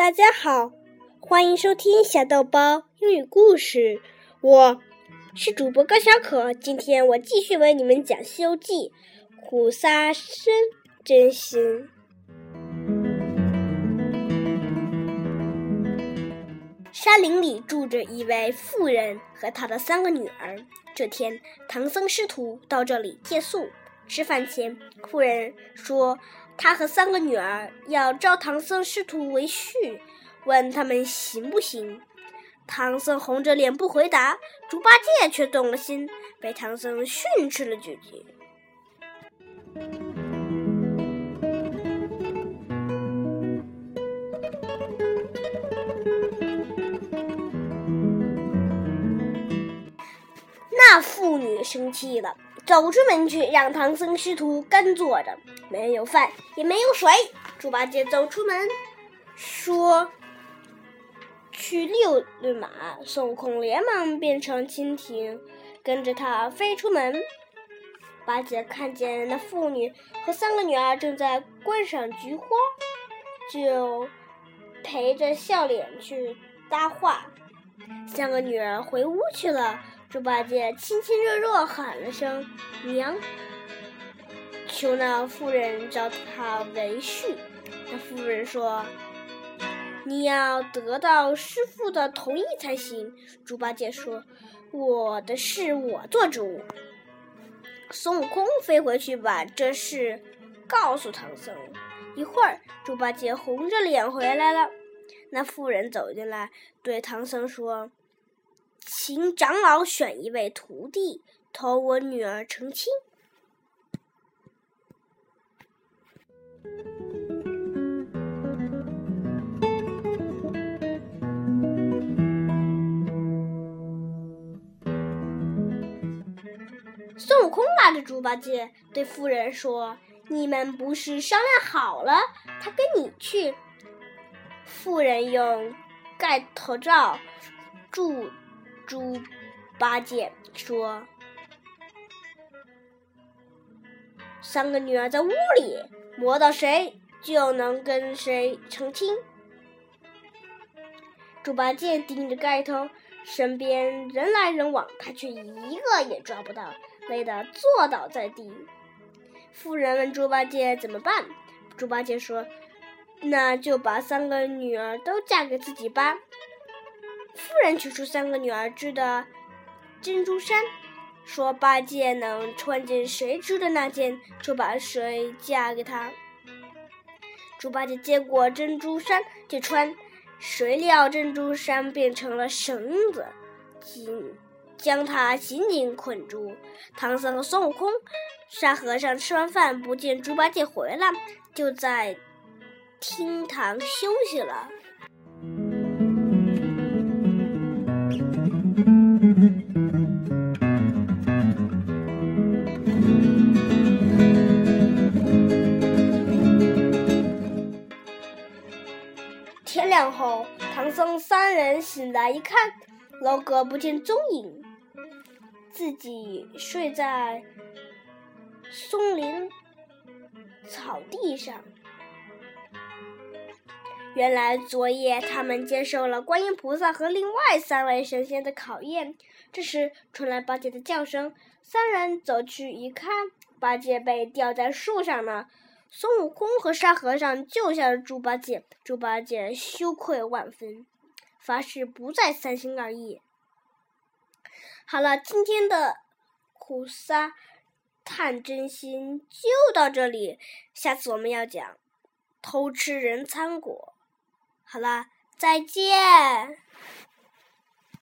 大家好，欢迎收听小豆包英语故事。我是主播高小可，今天我继续为你们讲《西游记》。苦沙生真心。山林里住着一位妇人和她的三个女儿。这天，唐僧师徒到这里借宿。吃饭前，妇人说。他和三个女儿要招唐僧师徒为婿，问他们行不行？唐僧红着脸不回答，猪八戒却动了心，被唐僧训斥了几句。那妇女生气了。走出门去，让唐僧师徒干坐着，没有饭，也没有水。猪八戒走出门，说：“去遛遛马。”孙悟空连忙变成蜻蜓，跟着他飞出门。八戒看见那妇女和三个女儿正在观赏菊花，就陪着笑脸去搭话。三个女儿回屋去了。猪八戒亲亲热热喊了声“娘”，求那妇人招他为婿。那妇人说：“你要得到师傅的同意才行。”猪八戒说：“我的事我做主。”孙悟空飞回去把这事告诉唐僧。一会儿，猪八戒红着脸回来了。那妇人走进来，对唐僧说。请长老选一位徒弟，投我女儿成亲。孙悟空拉着猪八戒，对妇人说：“你们不是商量好了，他跟你去？”妇人用盖头罩住。猪八戒说：“三个女儿在屋里，摸到谁就能跟谁成亲。”猪八戒盯着盖头，身边人来人往，他却一个也抓不到，累得坐倒在地。妇人问猪八戒怎么办？猪八戒说：“那就把三个女儿都嫁给自己吧。”夫人取出三个女儿织的珍珠衫，说：“八戒能穿进谁织的那件，就把谁嫁给他。”猪八戒接过珍珠衫就穿，谁料珍珠衫变成了绳子，紧将他紧紧捆住。唐僧和孙悟空、沙和尚吃完饭不见猪八戒回来，就在厅堂休息了。天亮后，唐僧三人醒来一看，楼阁不见踪影，自己睡在松林草地上。原来昨夜他们接受了观音菩萨和另外三位神仙的考验。这时传来八戒的叫声，三人走去一看，八戒被吊在树上呢。孙悟空和沙和尚救下了猪八戒，猪八戒羞愧万分，发誓不再三心二意。好了，今天的苦沙探真心就到这里，下次我们要讲偷吃人参果。好了，再见。